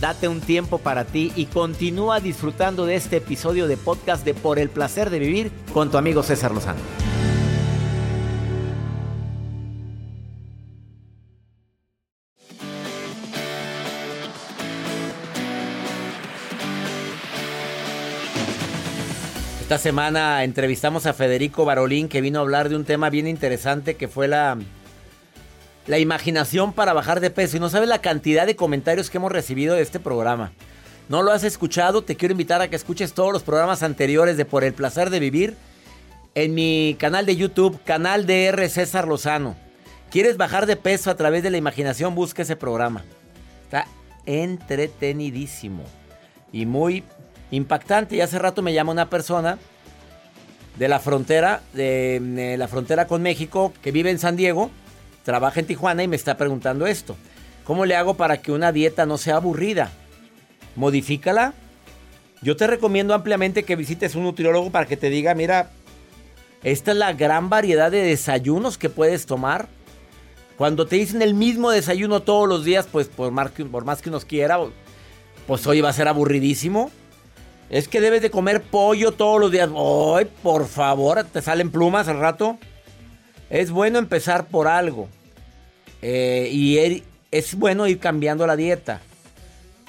Date un tiempo para ti y continúa disfrutando de este episodio de podcast de Por el placer de vivir con tu amigo César Lozano. Esta semana entrevistamos a Federico Barolín que vino a hablar de un tema bien interesante que fue la, la imaginación para bajar de peso. Y no sabes la cantidad de comentarios que hemos recibido de este programa. ¿No lo has escuchado? Te quiero invitar a que escuches todos los programas anteriores de Por el Placer de Vivir en mi canal de YouTube, canal DR César Lozano. ¿Quieres bajar de peso a través de la imaginación? Busca ese programa. Está entretenidísimo y muy impactante. Y hace rato me llama una persona de la frontera, de, la frontera con México, que vive en San Diego, trabaja en Tijuana y me está preguntando esto. ¿Cómo le hago para que una dieta no sea aburrida? Modifícala. Yo te recomiendo ampliamente que visites un nutriólogo para que te diga, mira, esta es la gran variedad de desayunos que puedes tomar. Cuando te dicen el mismo desayuno todos los días, pues por más que, por uno quiera, pues hoy va a ser aburridísimo. Es que debes de comer pollo todos los días. ¡Ay, por favor! ¿Te salen plumas al rato? Es bueno empezar por algo. Eh, y es bueno ir cambiando la dieta.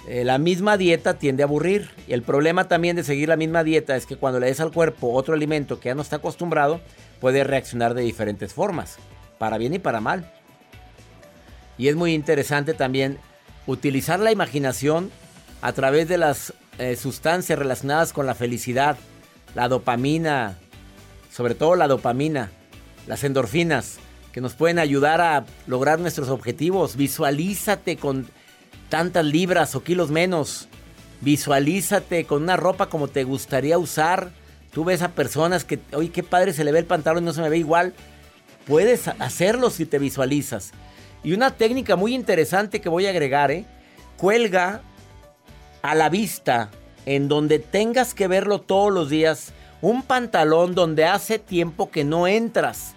Eh, la misma dieta tiende a aburrir. Y el problema también de seguir la misma dieta es que cuando le des al cuerpo otro alimento que ya no está acostumbrado, puede reaccionar de diferentes formas. Para bien y para mal. Y es muy interesante también utilizar la imaginación a través de las eh, sustancias relacionadas con la felicidad, la dopamina, sobre todo la dopamina, las endorfinas, que nos pueden ayudar a lograr nuestros objetivos. Visualízate con tantas libras o kilos menos. Visualízate con una ropa como te gustaría usar. Tú ves a personas que, oye, qué padre se le ve el pantalón y no se me ve igual. Puedes hacerlo si te visualizas. Y una técnica muy interesante que voy a agregar, ¿eh? Cuelga a la vista, en donde tengas que verlo todos los días, un pantalón donde hace tiempo que no entras,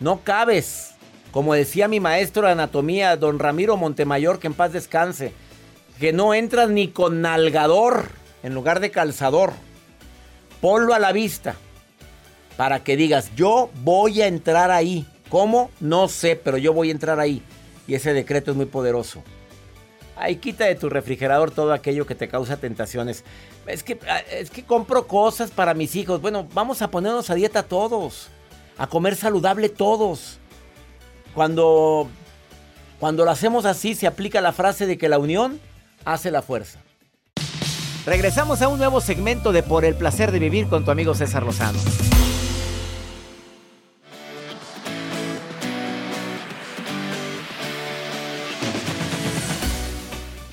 no cabes. Como decía mi maestro de anatomía, don Ramiro Montemayor, que en paz descanse, que no entras ni con nalgador en lugar de calzador. Ponlo a la vista para que digas, yo voy a entrar ahí. ¿Cómo? No sé, pero yo voy a entrar ahí. Y ese decreto es muy poderoso. Ahí quita de tu refrigerador todo aquello que te causa tentaciones. Es que, ah, es que compro cosas para mis hijos. Bueno, vamos a ponernos a dieta todos. A comer saludable todos. Cuando, cuando lo hacemos así, se aplica la frase de que la unión hace la fuerza. Regresamos a un nuevo segmento de Por el placer de vivir con tu amigo César Lozano.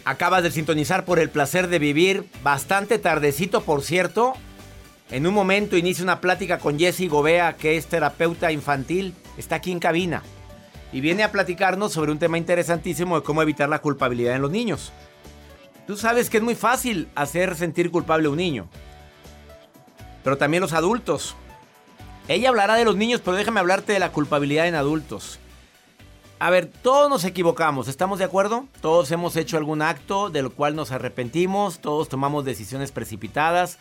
Acabas de sintonizar por el placer de vivir, bastante tardecito por cierto. En un momento inicia una plática con Jesse Gobea, que es terapeuta infantil, está aquí en cabina y viene a platicarnos sobre un tema interesantísimo de cómo evitar la culpabilidad en los niños. Tú sabes que es muy fácil hacer sentir culpable a un niño, pero también los adultos. Ella hablará de los niños, pero déjame hablarte de la culpabilidad en adultos. A ver, todos nos equivocamos, ¿estamos de acuerdo? Todos hemos hecho algún acto del cual nos arrepentimos, todos tomamos decisiones precipitadas.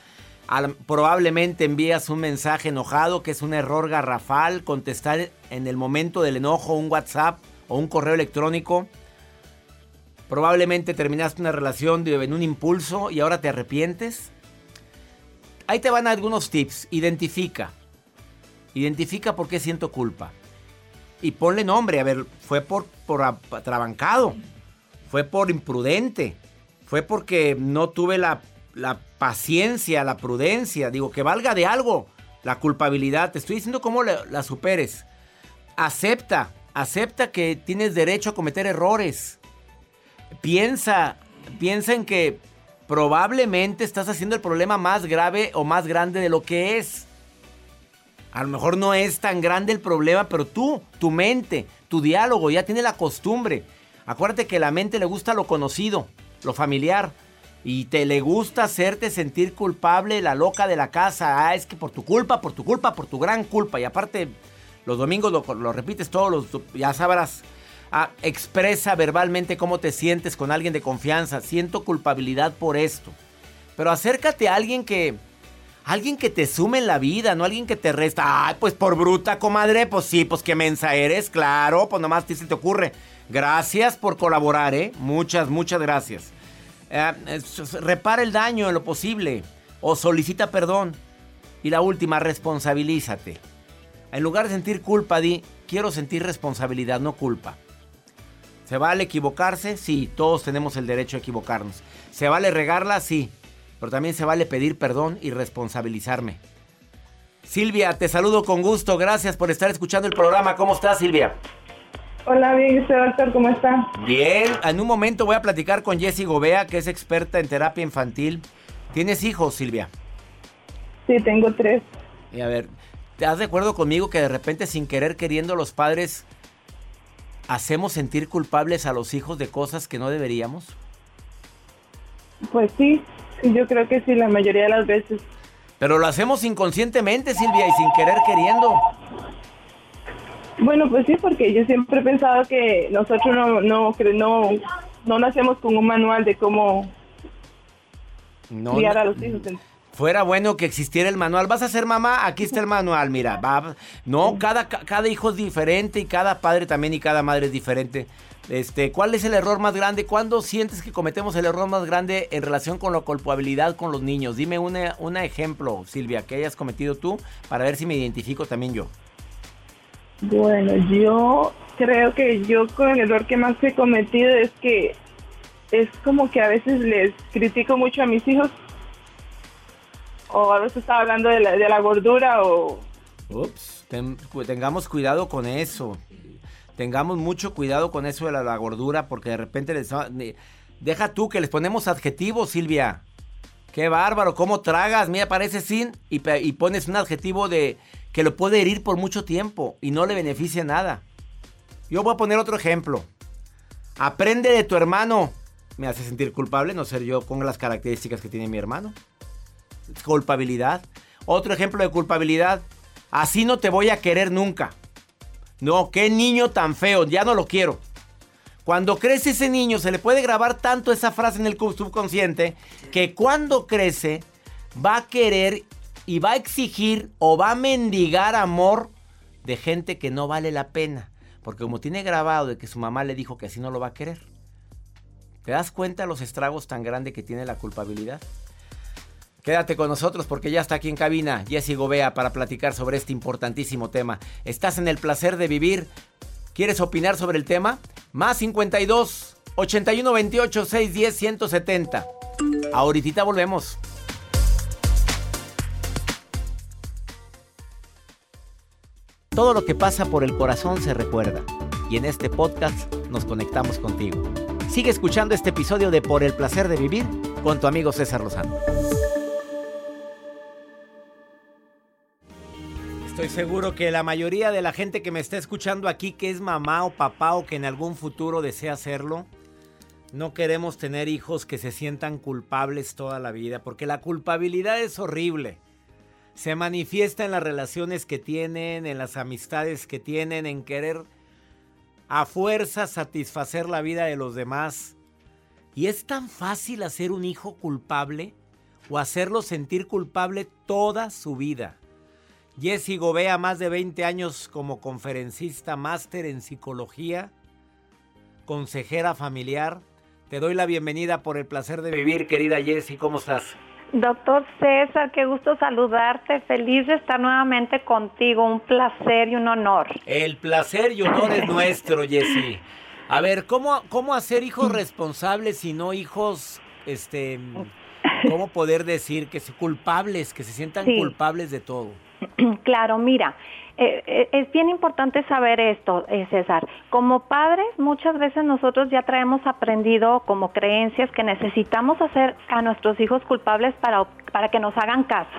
Probablemente envías un mensaje enojado, que es un error garrafal, contestar en el momento del enojo un WhatsApp o un correo electrónico. Probablemente terminaste una relación en un impulso y ahora te arrepientes. Ahí te van algunos tips. Identifica. Identifica por qué siento culpa y ponle nombre. A ver, fue por, por atrabancado, fue por imprudente, fue porque no tuve la, paciencia, la prudencia. Digo, que valga de algo la culpabilidad. Te estoy diciendo cómo la, la superes. Acepta, acepta que tienes derecho a cometer errores. Piensa, piensa en que probablemente estás haciendo el problema más grave o más grande de lo que es. A lo mejor no es tan grande el problema, pero tú, tu mente, tu diálogo ya tiene la costumbre. Acuérdate que la mente le gusta lo conocido, lo familiar. Y te le gusta hacerte sentir culpable, la loca de la casa. Ah, es que por tu culpa, por tu culpa, por tu gran culpa. Y aparte, los domingos lo, repites todos los... Ya sabrás. Ah, expresa verbalmente cómo te sientes con alguien de confianza. Siento culpabilidad por esto. Pero acércate a alguien que. Alguien que te sume en la vida, no alguien que te resta. Ay, pues por bruta, comadre. Pues sí, pues qué mensa eres, claro. Pues nomás te se te ocurre. Gracias por colaborar, ¿eh? Muchas, muchas gracias. Eh, repara el daño en lo posible. O solicita perdón. Y la última, responsabilízate. En lugar de sentir culpa, di, quiero sentir responsabilidad, no culpa. ¿Se vale equivocarse? Sí, todos tenemos el derecho a equivocarnos. ¿Se vale regarla? Sí, pero también se vale pedir perdón y responsabilizarme. Silvia, te saludo con gusto. Gracias por estar escuchando el programa. ¿Cómo estás, Silvia? Hola, bien, usted, doctor, ¿cómo está? Bien, en un momento voy a platicar con Jessie Gobea, que es experta en terapia infantil. ¿Tienes hijos, Silvia? Sí, tengo tres. Y a ver, ¿te has de acuerdo conmigo que de repente sin querer queriendo los padres hacemos sentir culpables a los hijos de cosas que no deberíamos? Pues sí, yo creo que sí, la mayoría de las veces. Pero lo hacemos inconscientemente, Silvia, y sin querer queriendo. Bueno, pues sí, porque yo siempre he pensado que nosotros no, no, no, no nacemos con un manual de cómo criar a los hijos. Fuera bueno que existiera el manual. ¿Vas a ser mamá? Aquí está el manual, mira. Va. No, cada, cada hijo es diferente y cada padre también y cada madre es diferente. Este, ¿Cuál es el error más grande? ¿Cuándo sientes que cometemos el error más grande en relación con la culpabilidad con los niños? Dime un ejemplo, Silvia, que hayas cometido tú para ver si me identifico también yo. Bueno, yo creo que yo con el error que más he cometido es que es como que a veces les critico mucho a mis hijos o a veces estaba hablando de la, de la gordura o... Ups, tengamos cuidado con eso. Tengamos mucho cuidado con eso de la, gordura porque de repente les... Deja tú que les ponemos adjetivos, Silvia. Qué bárbaro, cómo tragas. Mira, parece sin y, pones un adjetivo de que lo puede herir por mucho tiempo y no le beneficia nada. Yo voy a poner otro ejemplo. Aprende de tu hermano. Me hace sentir culpable no ser yo con las características que tiene mi hermano culpabilidad. Otro ejemplo de culpabilidad. Así no te voy a querer nunca. No, qué niño tan feo, ya no lo quiero. Cuando crece ese niño se le puede grabar tanto esa frase en el subconsciente que cuando crece va a querer y va a exigir o va a mendigar amor de gente que no vale la pena. Porque como tiene grabado de que su mamá le dijo que así no lo va a querer. ¿Te das cuenta los estragos tan grandes que tiene la culpabilidad? Quédate con nosotros porque ya está aquí en cabina Jessy Gobea para platicar sobre este importantísimo tema. ¿Estás en el placer de vivir? ¿Quieres opinar sobre el tema? Más 52 81 28 610 170. Ahorita volvemos. Todo lo que pasa por el corazón se recuerda. Y en este podcast nos conectamos contigo. Sigue escuchando este episodio de Por el placer de vivir con tu amigo César Lozano. Estoy seguro que la mayoría de la gente que me está escuchando aquí, que es mamá o papá o que en algún futuro desea hacerlo, no queremos tener hijos que se sientan culpables toda la vida, porque la culpabilidad es horrible. Se manifiesta en las relaciones que tienen, en las amistades que tienen, en querer a fuerza satisfacer la vida de los demás. Y es tan fácil hacer un hijo culpable o hacerlo sentir culpable toda su vida. Jessy Gobea, más de 20 años como conferencista, máster en psicología, consejera familiar. Te doy la bienvenida por el placer de vivir, querida Jessy. ¿Cómo estás? Doctor César, qué gusto saludarte. Feliz de estar nuevamente contigo. Un placer y un honor. El placer y honor es nuestro, Jessy. A ver, ¿cómo, cómo hacer hijos responsables y no hijos, este, cómo poder decir que se culpables, que se sientan culpables de todo? Claro, mira, eh, eh, es bien importante saber esto, eh, César. Como padres, muchas veces nosotros ya traemos aprendido como creencias que necesitamos hacer a nuestros hijos culpables para, para que nos hagan caso.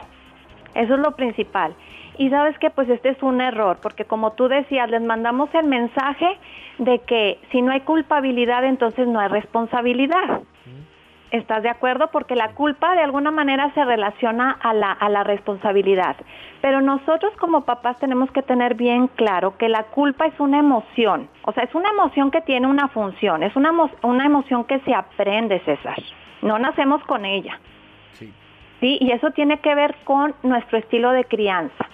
Eso es lo principal. Y sabes que pues este es un error, porque como tú decías, les mandamos el mensaje de que si no hay culpabilidad, entonces no hay responsabilidad. ¿Estás de acuerdo? Porque la culpa de alguna manera se relaciona a la, a la responsabilidad. Pero nosotros como papás tenemos que tener bien claro que la culpa es una emoción. O sea, es una emoción que tiene una función. Es una, una emoción que se aprende, César. No nacemos con ella. Sí. ¿Sí? Y eso tiene que ver con nuestro estilo de crianza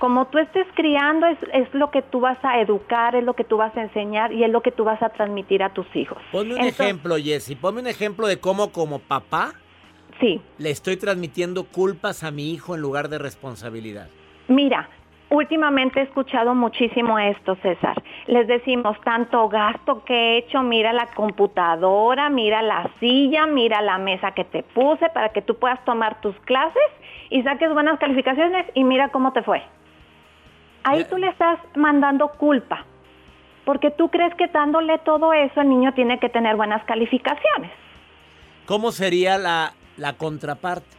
como tú estés criando es, es, lo que tú vas a educar, es lo que tú vas a enseñar y es lo que tú vas a transmitir a tus hijos. Ponme un ejemplo, Jessy, ponme un ejemplo de cómo como papá sí. le estoy transmitiendo culpas a mi hijo en lugar de responsabilidad. Mira, últimamente he escuchado muchísimo esto, César. Les decimos tanto gasto que he hecho, mira la computadora, mira la silla, mira la mesa que te puse para que tú puedas tomar tus clases y saques buenas calificaciones y mira cómo te fue. Ahí tú le estás mandando culpa, porque tú crees que dándole todo eso el niño tiene que tener buenas calificaciones. ¿Cómo sería la, la contraparte?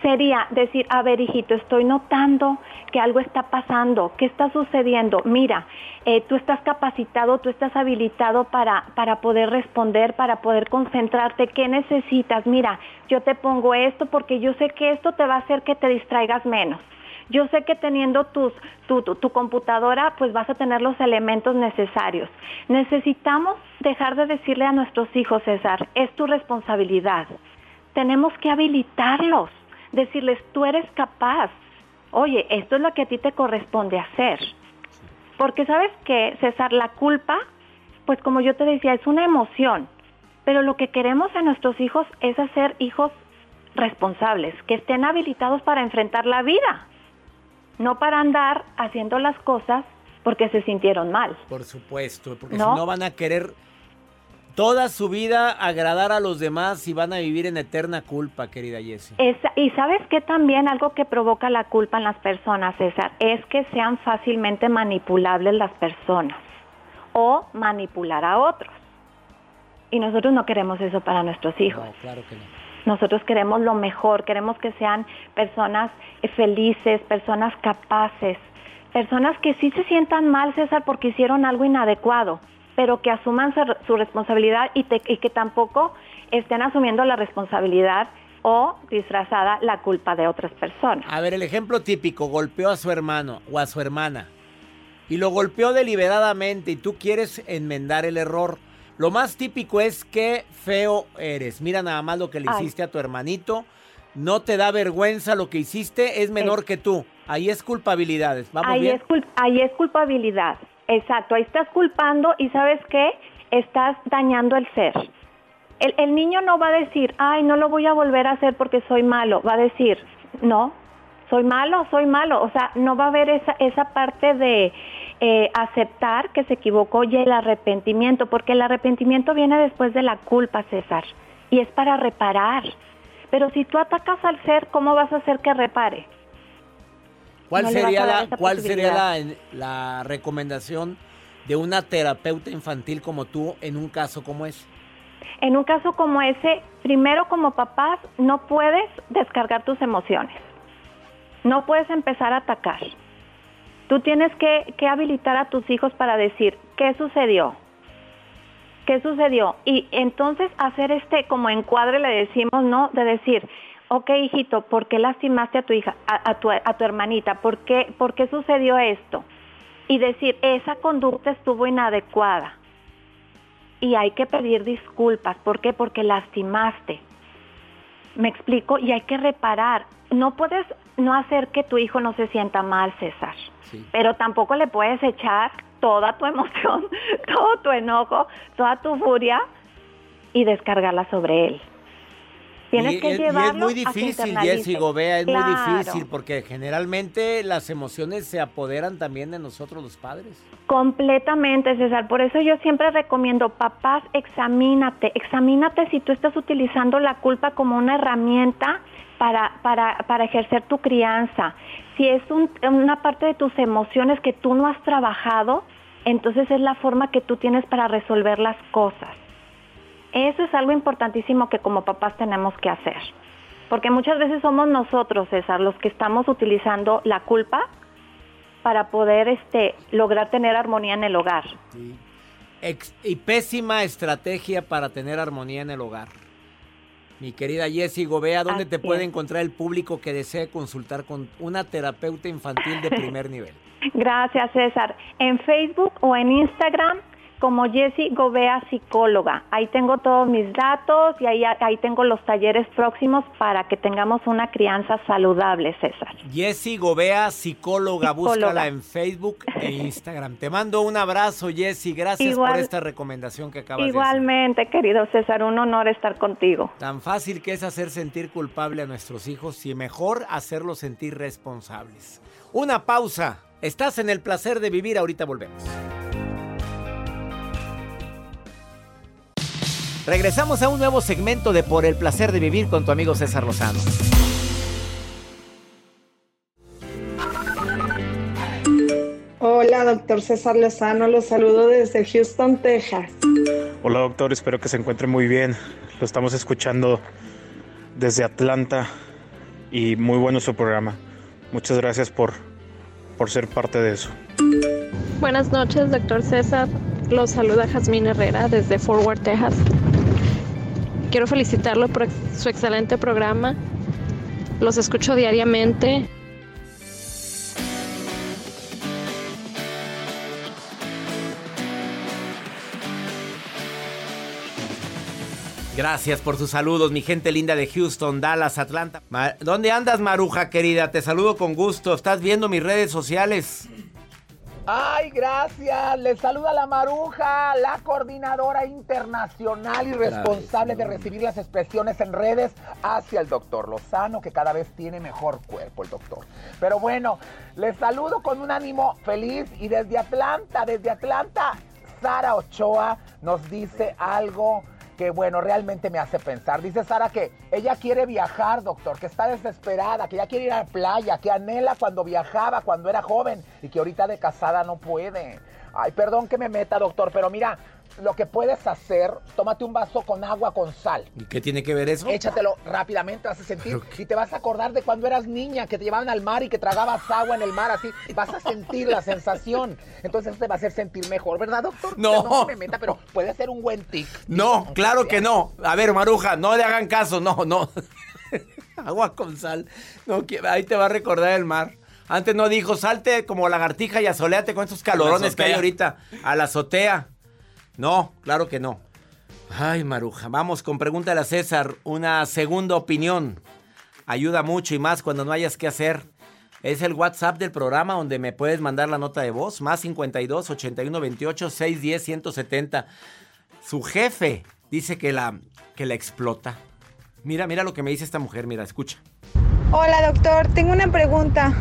Sería decir, a ver hijito, estoy notando que algo está pasando, ¿qué está sucediendo? Mira, eh, tú estás capacitado, tú estás habilitado para, para poder responder, para poder concentrarte, ¿qué necesitas? Mira, yo te pongo esto porque yo sé que esto te va a hacer que te distraigas menos. Yo sé que teniendo tus, tu, tu, computadora, pues vas a tener los elementos necesarios. Necesitamos dejar de decirle a nuestros hijos, César, es tu responsabilidad. Tenemos que habilitarlos, decirles, tú eres capaz. Oye, esto es lo que a ti te corresponde hacer. Porque sabes que, César, la culpa, pues como yo te decía, es una emoción. Pero lo que queremos a nuestros hijos es hacer hijos responsables, que estén habilitados para enfrentar la vida no para andar haciendo las cosas porque se sintieron mal. Por supuesto, porque si no van a querer toda su vida agradar a los demás y van a vivir en eterna culpa, querida Jessie. y sabes que también algo que provoca la culpa en las personas, César, es que sean fácilmente manipulables las personas o manipular a otros. Y nosotros no queremos eso para nuestros hijos. No, claro que no. Nosotros queremos lo mejor, queremos que sean personas eh, felices, personas capaces, personas que sí se sientan mal, César, porque hicieron algo inadecuado, pero que asuman su, responsabilidad y, y que tampoco estén asumiendo la responsabilidad o disfrazada la culpa de otras personas. A ver, el ejemplo típico, golpeó a su hermano o a su hermana y lo golpeó deliberadamente y tú quieres enmendar el error. Lo más típico es que feo eres. Mira nada más lo que le hiciste a tu hermanito. No te da vergüenza lo que hiciste, es menor que tú. Ahí es culpabilidad. ¿Vamos ahí, Es ahí es culpabilidad. Exacto. Ahí estás culpando y ¿sabes qué? Estás dañando el ser. El, el niño no va a decir, ay, no lo voy a volver a hacer porque soy malo. Va a decir, no, soy malo, soy malo. O sea, no va a haber esa, esa parte de eh, aceptar que se equivocó y el arrepentimiento, porque el arrepentimiento viene después de la culpa, César, y es para reparar. Pero si tú atacas al ser, ¿cómo vas a hacer que repare? ¿Cuál sería, la, ¿cuál sería la, la recomendación de una terapeuta infantil como tú en un caso como ese? En un caso como ese, primero como papás no puedes descargar tus emociones. No puedes empezar a atacar. Tú tienes que, habilitar a tus hijos para decir, ¿qué sucedió? ¿Qué sucedió? Y entonces hacer este como encuadre, le decimos, ¿no? De decir, ok, hijito, ¿por qué lastimaste a tu hija, a, tu, a tu, hermanita? ¿Por qué, ¿Por qué sucedió esto? Y decir, esa conducta estuvo inadecuada. Y hay que pedir disculpas. ¿Por qué? Porque lastimaste. Me explico, y hay que reparar. No puedes no hacer que tu hijo no se sienta mal, César. Pero tampoco le puedes echar toda tu emoción, todo tu enojo, toda tu furia y descargarla sobre él. Tienes que llevarlo es muy difícil, Jessy Gobea, es muy difícil porque generalmente las emociones se apoderan también de nosotros los padres. Completamente, César. Por eso yo siempre recomiendo, papás, examínate, examínate si tú estás utilizando la culpa como una herramienta para, para, para ejercer tu crianza. Si es una parte de tus emociones que tú no has trabajado, entonces es la forma que tú tienes para resolver las cosas. Eso es algo importantísimo que como papás tenemos que hacer. Porque muchas veces somos nosotros, César, los que estamos utilizando la culpa para poder este, lograr tener armonía en el hogar. y pésima estrategia para tener armonía en el hogar. Mi querida Jessie Gobea, ¿dónde te puede encontrar el público que desee consultar con una terapeuta infantil de primer nivel? Gracias, César. En Facebook o en Instagram como Jessie Gobea Psicóloga. Ahí tengo todos mis datos y ahí, ahí tengo los talleres próximos para que tengamos una crianza saludable, César. Jessie Gobea Psicóloga, búscala en Facebook e Instagram. Te mando un abrazo, Jessie. Gracias por esta recomendación que acabas de hacer. Igualmente, querido César, un honor estar contigo. Tan fácil que es hacer sentir culpable a nuestros hijos y mejor hacerlos sentir responsables. Una pausa. Estás en el placer de vivir, ahorita volvemos. Regresamos a un nuevo segmento de Por el placer de vivir con tu amigo César Lozano. Hola, doctor César Lozano, los saludo desde Houston, Texas. Hola, doctor, espero que se encuentre muy bien. Lo estamos escuchando desde Atlanta y muy bueno su programa. Muchas gracias por, por ser parte de eso. Buenas noches, doctor César. Los saluda Jazmín Herrera desde Fort Worth, Texas. Quiero felicitarlo por su excelente programa. Los escucho diariamente. Gracias por sus saludos, mi gente linda de Houston, Dallas, Atlanta. ¿Dónde andas, Maruja querida? Te saludo con gusto. ¿Estás viendo mis redes sociales? Ay, gracias. Les saluda la Maruja, la coordinadora internacional y responsable de recibir las expresiones en redes hacia el doctor Lozano, que cada vez tiene mejor cuerpo el doctor. Pero bueno, les saludo con un ánimo feliz y desde Atlanta, desde Atlanta, Sara Ochoa nos dice algo que bueno, realmente me hace pensar. Dice Sara que ella quiere viajar, doctor, que está desesperada, que ya quiere ir a la playa, que anhela cuando viajaba, cuando era joven y que ahorita de casada no puede. Ay, perdón que me meta, doctor, pero mira, lo que puedes hacer, tómate un vaso con agua con sal. ¿Y qué tiene que ver eso? Échatelo rápidamente, vas a sentir y te vas a acordar de cuando eras niña, que te llevaban al mar y que tragabas agua en el mar, así, vas a sentir la sensación. Entonces eso te va a hacer sentir mejor, ¿verdad, doctor? No. No me meta, pero puede ser un buen tic. No, claro que no. A ver, Maruja, no le hagan caso, no, no. agua con sal. No, ahí te va a recordar el mar. Antes no dijo, salte como lagartija y asoleate con estos calorones que hay ahorita a la azotea. No, claro que no. Ay, Maruja, vamos con pregúntale a César. Una segunda opinión. Ayuda mucho y más cuando no hayas que hacer. Es el WhatsApp del programa donde me puedes mandar la nota de voz. Más 52 81 28 610 170. Su jefe dice que la, que la explota. Mira, mira lo que me dice esta mujer. Mira, escucha. Hola, doctor. Tengo una pregunta.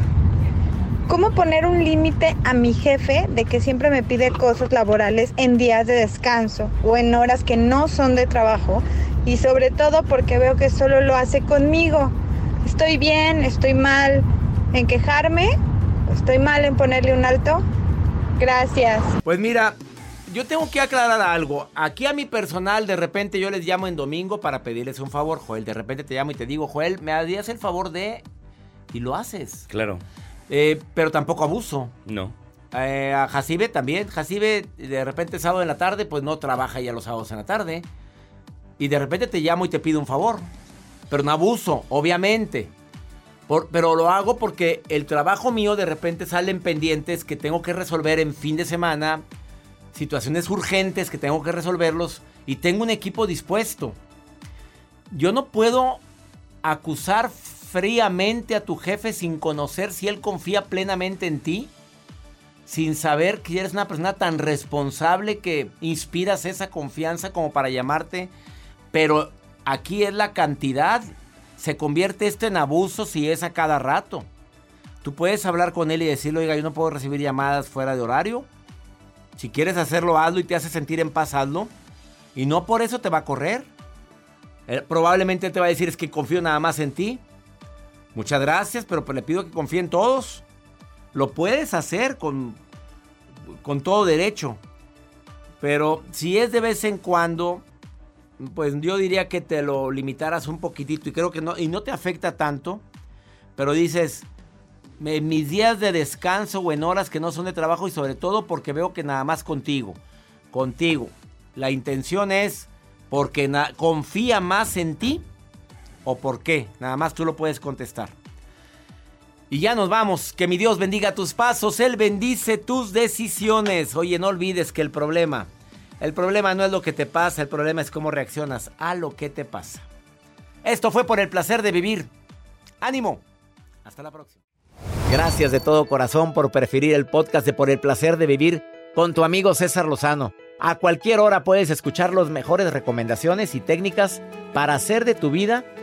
¿Cómo poner un límite a mi jefe de que siempre me pide cosas laborales en días de descanso o en horas que no son de trabajo? Y sobre todo porque veo que solo lo hace conmigo. ¿Estoy bien? ¿Estoy mal en quejarme? ¿Estoy mal en ponerle un alto? Gracias. Pues mira, yo tengo que aclarar algo. Aquí a mi personal, de repente yo les llamo en domingo para pedirles un favor, Joel. De repente te llamo y te digo, Joel, ¿me harías el favor de...? Y lo haces. Claro. Eh, pero tampoco abuso. No. Eh, a Jacibe también. Jacibe, de repente sábado en la tarde, pues no trabaja ya los sábados en la tarde. Y de repente te llamo y te pido un favor. Pero no abuso, obviamente. pero lo hago porque el trabajo mío de repente salen pendientes que tengo que resolver en fin de semana. Situaciones urgentes que tengo que resolverlos. Y tengo un equipo dispuesto. Yo no puedo acusar fríamente a tu jefe sin conocer si él confía plenamente en ti? Sin saber que eres una persona tan responsable que inspiras esa confianza como para llamarte. Pero aquí es la cantidad. Se convierte esto en abuso si es a cada rato. Tú puedes hablar con él y decirle, oiga, yo no puedo recibir llamadas fuera de horario. Si quieres hacerlo, hazlo y te hace sentir en paz, hazlo. Y no por eso te va a correr. Eh, probablemente te va a decir es que confío nada más en ti. Muchas gracias, pero pues le pido que confíen todos. Lo puedes hacer con, con todo derecho. Pero si es de vez en cuando, pues yo diría que te lo limitaras un poquitito y creo que no, y no te afecta tanto. Pero dices, en mis días de descanso o en horas que no son de trabajo y sobre todo porque veo que nada más contigo, contigo. La intención es porque confía más en ti o por qué. Nada más tú lo puedes contestar. Y ya nos vamos. Que mi Dios bendiga tus pasos. Él bendice tus decisiones. Oye, no olvides que el problema, el problema no es lo que te pasa, el problema es cómo reaccionas a lo que te pasa. Esto fue por el placer de vivir. Ánimo. Hasta la próxima. Gracias de todo corazón por preferir el podcast de Por el placer de vivir con tu amigo César Lozano. A cualquier hora puedes escuchar las mejores recomendaciones y técnicas para hacer de tu vida